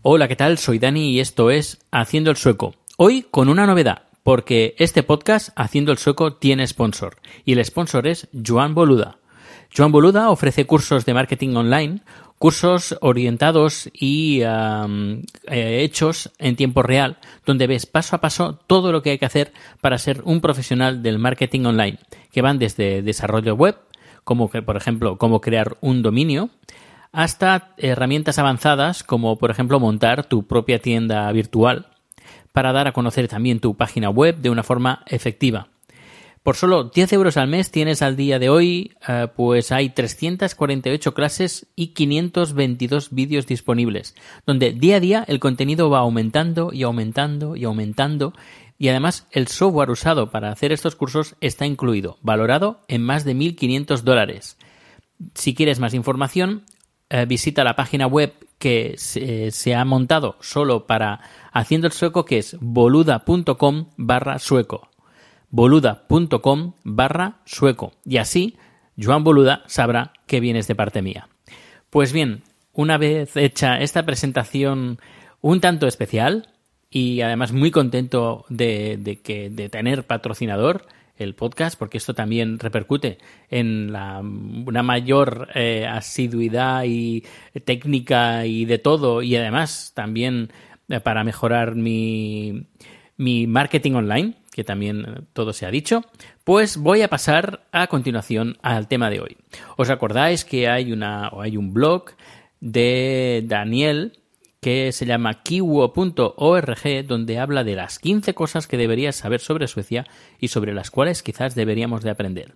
Hola, ¿qué tal? Soy Dani y esto es Haciendo el Sueco. Hoy con una novedad, porque este podcast, Haciendo el Sueco, tiene sponsor. Y el sponsor es Joan Boluda. Joan Boluda ofrece cursos de marketing online, cursos orientados y eh, hechos en tiempo real, donde ves paso a paso todo lo que hay que hacer para ser un profesional del marketing online, que van desde desarrollo web, como por ejemplo, cómo crear un dominio, hasta herramientas avanzadas como por ejemplo montar tu propia tienda virtual para dar a conocer también tu página web de una forma efectiva. Por solo 10 euros al mes tienes al día de hoy, eh, pues hay 348 clases y 522 vídeos disponibles, donde día a día el contenido va aumentando y aumentando y aumentando, y además el software usado para hacer estos cursos está incluido, valorado en más de 1.500 dólares. Si quieres más información, eh, visita la página web que se, se ha montado solo para Haciendo el Sueco, que es boluda.com barra sueco. boluda.com barra sueco. Y así, Joan Boluda sabrá que vienes de parte mía. Pues bien, una vez hecha esta presentación un tanto especial y además muy contento de, que, de tener patrocinador, el podcast, porque esto también repercute en una mayor eh, asiduidad y técnica y de todo, y además también eh, para mejorar mi, mi marketing online, que también todo se ha dicho, pues voy a pasar a continuación al tema de hoy. ¿Os acordáis que hay, una, o hay un blog de Daniel que se llama kiwo.org, donde habla de las 15 cosas que deberías saber sobre Suecia y sobre las cuales quizás deberíamos de aprender.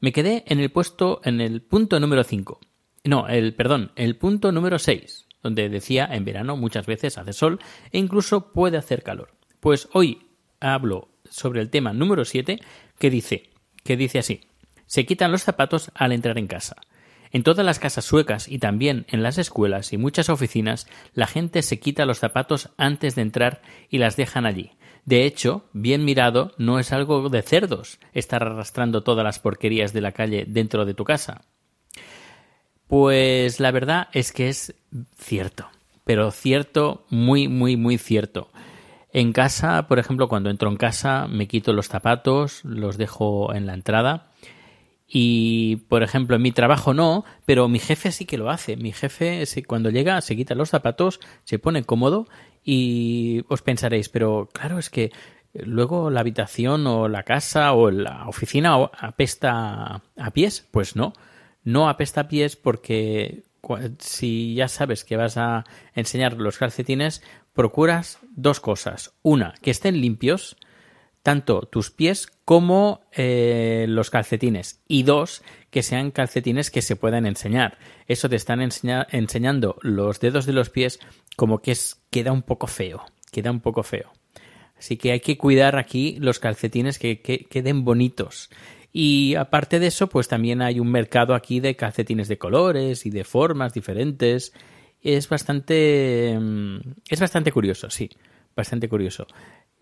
Me quedé en el puesto, en el punto número 5. No, el, perdón, el punto número 6, donde decía en verano muchas veces hace sol e incluso puede hacer calor. Pues hoy hablo sobre el tema número 7 que dice, que dice así, se quitan los zapatos al entrar en casa. En todas las casas suecas y también en las escuelas y muchas oficinas, la gente se quita los zapatos antes de entrar y las dejan allí. De hecho, bien mirado, no es algo de cerdos estar arrastrando todas las porquerías de la calle dentro de tu casa. Pues la verdad es que es cierto, pero cierto, muy, muy, muy cierto. En casa, por ejemplo, cuando entro en casa, me quito los zapatos, los dejo en la entrada y, por ejemplo, en mi trabajo no, pero mi jefe sí que lo hace. Mi jefe, cuando llega, se quita los zapatos, se pone cómodo y os pensaréis, pero claro, es que luego la habitación o la casa o la oficina apesta a pies. Pues no, no apesta a pies porque si ya sabes que vas a enseñar los calcetines, procuras dos cosas. Una, que estén limpios tanto tus pies como eh, los calcetines. Y dos, que sean calcetines que se puedan enseñar. Eso te están enseña- enseñando los dedos de los pies como que es, queda un poco feo. Queda un poco feo. Así que hay que cuidar aquí los calcetines que, que queden bonitos. Y aparte de eso, pues también hay un mercado aquí de calcetines de colores y de formas diferentes. Es bastante. mm, Es bastante curioso, sí. Bastante curioso.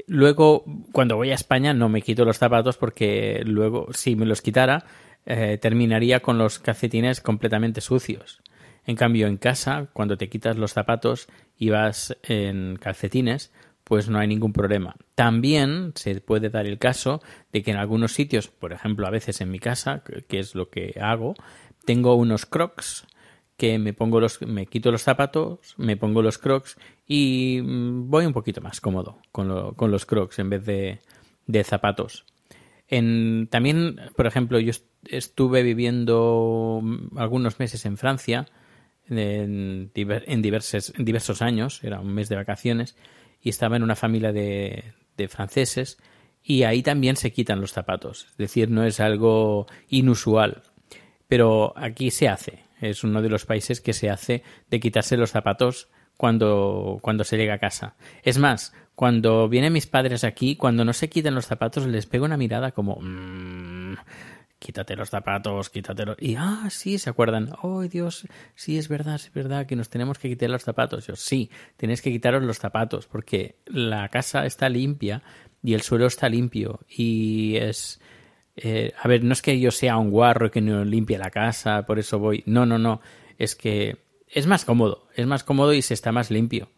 Luego, cuando voy a España, no me quito los zapatos porque luego, si me los quitara, eh, terminaría con los calcetines completamente sucios. En cambio, en casa, cuando te quitas los zapatos y vas en calcetines, pues no hay ningún problema. También se puede dar el caso de que en algunos sitios, por ejemplo, a veces en mi casa, que que es lo que hago, tengo unos crocs que me pongo los me quito los zapatos, me pongo los crocs y mm, voy un poquito más cómodo con, lo- con los crocs en vez de, de zapatos. En, también, por ejemplo, yo est- estuve viviendo mm, algunos meses en Francia, en, en diversos años, era un mes de vacaciones, y estaba en una familia de, de franceses, y ahí también se quitan los zapatos. Es decir, no es algo inusual. Pero aquí se hace. Es uno de los países que se hace de quitarse los zapatos cuando, cuando se llega a casa. Es más, cuando vienen mis padres aquí, cuando no se quitan los zapatos, les pego una mirada como... "Mm, quítate los zapatos, quítatelo. Y, ah, sí, se acuerdan. Oh, Dios, sí, es verdad, es verdad que nos tenemos que quitar los zapatos. Yo, sí, tenéis que quitaros los zapatos porque la casa está limpia y el suelo está limpio y es... eh, a ver, no es que yo sea un guarro que no limpie la casa, por eso voy. No, no, no. Es que es más cómodo, es más cómodo y se está más limpio.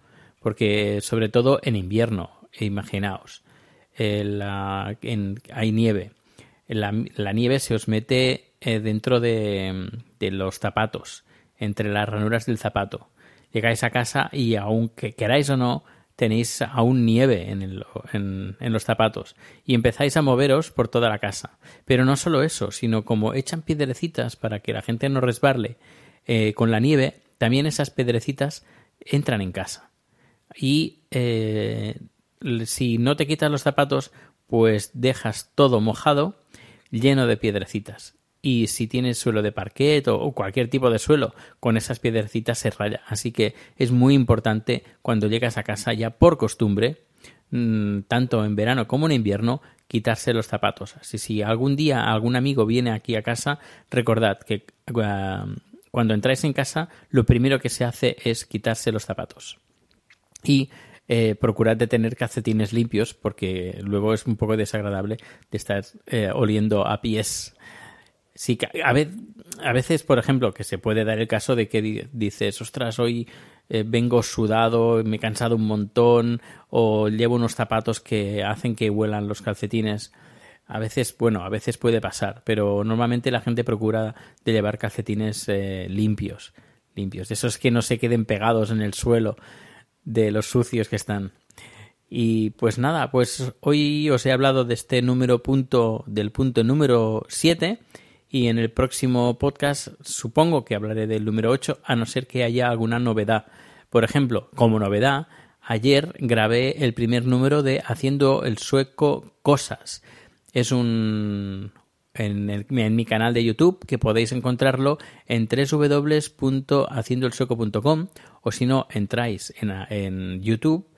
Porque, sobre todo en invierno, imaginaos, eh, la- hay nieve. La, la nieve se os mete eh, dentro de, de los zapatos, entre las ranuras del zapato. Llegáis a casa y aunque queráis o no, tenéis aún nieve en, en- los zapatos y empezáis a moveros por toda la casa. Pero no solo eso, sino como echan piedrecitas para que la gente no resbarle eh, con la nieve, también esas piedrecitas entran en casa. Y eh, si no te quitas los zapatos, pues dejas todo mojado, lleno de piedrecitas. Y si tienes suelo de parquet o, o cualquier tipo de suelo, con esas piedrecitas se raya. Así que es muy importante cuando llegas a casa ya por costumbre, mm, tanto en verano como en invierno, quitarse los zapatos. Así si algún día algún amigo viene aquí a casa, recordad que ah, cuando entráis en casa, lo primero que se hace es quitarse los zapatos y eh, procurad de tener calcetines limpios porque luego es un poco desagradable de estar eh, oliendo a pies. Sí, a, ve- a veces, por ejemplo, que se puede dar el caso de que di- dices, ostras, hoy eh, vengo sudado, me he cansado un montón, o llevo unos zapatos que hacen que huelan los calcetines. A veces, bueno, a veces puede pasar, pero normalmente la gente procura de llevar calcetines eh, limpios, limpios, de esos que no se queden pegados en el suelo de los sucios que están. Y pues nada, pues hoy os he hablado de este número punto, del punto número 7 y en el próximo podcast supongo que hablaré del número 8 a no ser que haya alguna novedad. Por ejemplo, como novedad, ayer grabé el primer número de Haciendo el sueco cosas. Es un en, mi canal de YouTube que podéis encontrarlo en www.haciendoelsueco.com o si no entráis en, en YouTube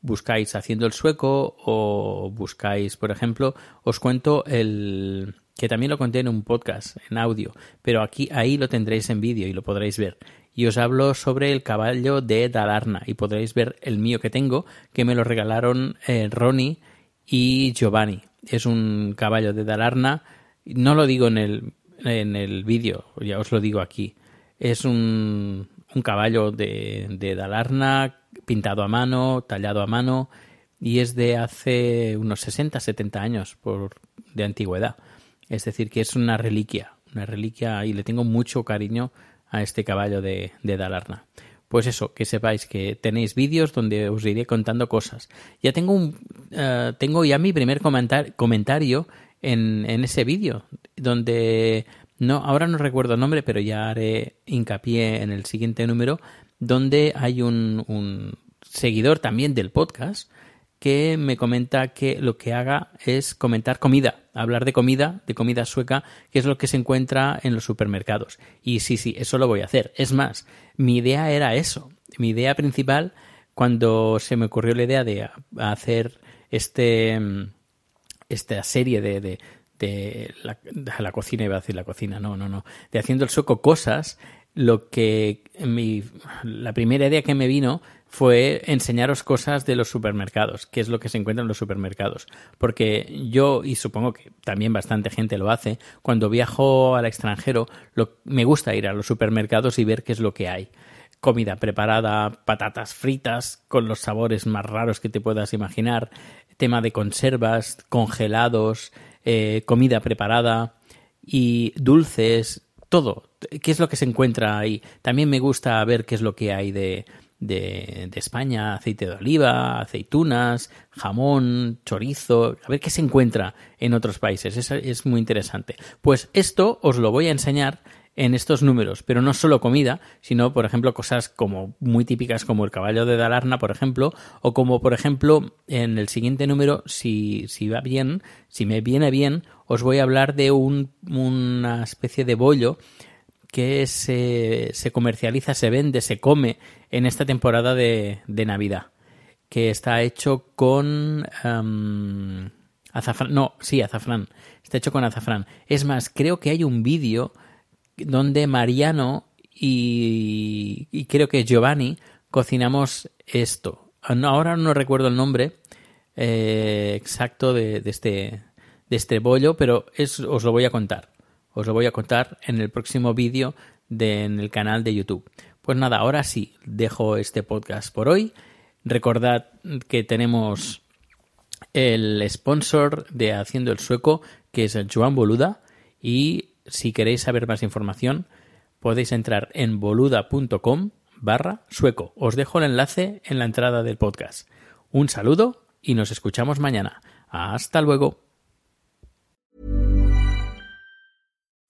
buscáis haciendo el sueco o buscáis, por ejemplo, os cuento el que también lo conté en un podcast en audio, pero aquí ahí lo tendréis en vídeo y lo podréis ver. Y os hablo sobre el caballo de Dalarna y podréis ver el mío que tengo, que me lo regalaron eh, Ronnie y Giovanni. Es un caballo de Dalarna, no lo digo en el en el vídeo, ya os lo digo aquí. Es un, un caballo de, de Dalarna pintado a mano, tallado a mano y es de hace unos 60, 70 años por, de antigüedad. Es decir, que es una reliquia, una reliquia y le tengo mucho cariño a este caballo de, Dalarna. Pues eso, que sepáis que tenéis vídeos donde os iré contando cosas. Ya tengo un, eh, tengo ya mi primer comentar- comentario en, en ese vídeo, donde no, ahora no recuerdo el nombre, pero ya haré hincapié en el siguiente número, donde hay un, un seguidor también del podcast que me comenta que lo que haga es comentar comida, hablar de comida, de comida sueca, que es lo que se encuentra en los supermercados. Y sí, sí, eso lo voy a hacer. Es más, mi idea era eso. Mi idea principal, cuando se me ocurrió la idea de hacer este, esta serie de, de, de la, de la cocina, iba a decir la cocina, no, no, no, de haciendo el sueco cosas, lo que mi, la primera idea que me vino fue enseñaros cosas de los supermercados, qué es lo que se encuentra en los supermercados. Porque yo, y supongo que también bastante gente lo hace, cuando viajo al extranjero, lo, me gusta ir a los supermercados y ver qué es lo que hay. comida preparada, patatas fritas con los sabores más raros que te puedas imaginar, tema de conservas, congelados, eh, comida preparada y dulces, todo. ¿Qué es lo que se encuentra ahí? También me gusta ver qué es lo que hay de, de, España, aceite de oliva, aceitunas, jamón, chorizo, a ver qué se encuentra en otros países. Es, es muy interesante. Pues esto os lo voy a enseñar en estos números, pero no solo comida, sino, por ejemplo, cosas como muy típicas como el caballo de Dalarna, por ejemplo, o como, por ejemplo, en el siguiente número, si, si va bien, si me viene bien, os voy a hablar de un, una especie de bollo que se, se, comercializa, se vende, se come en esta temporada de, de Navidad, que está hecho con um, azafrán, no, sí, azafrán, está hecho con azafrán. Es más, creo que hay un vídeo donde Mariano y, y, creo que Giovanni cocinamos esto. Ahora no recuerdo el nombre eh, exacto de, de, este, de este bollo, pero os lo voy a contar. Os lo voy a contar en el próximo vídeo en el canal de YouTube. Pues nada, ahora sí, dejo este podcast por hoy. Recordad que tenemos el sponsor de Haciendo el Sueco, que es el Joan Boluda, y si queréis saber más información, podéis entrar en boluda.com barra sueco. Os dejo el enlace en la entrada del podcast. Un saludo y nos escuchamos mañana. Hasta luego.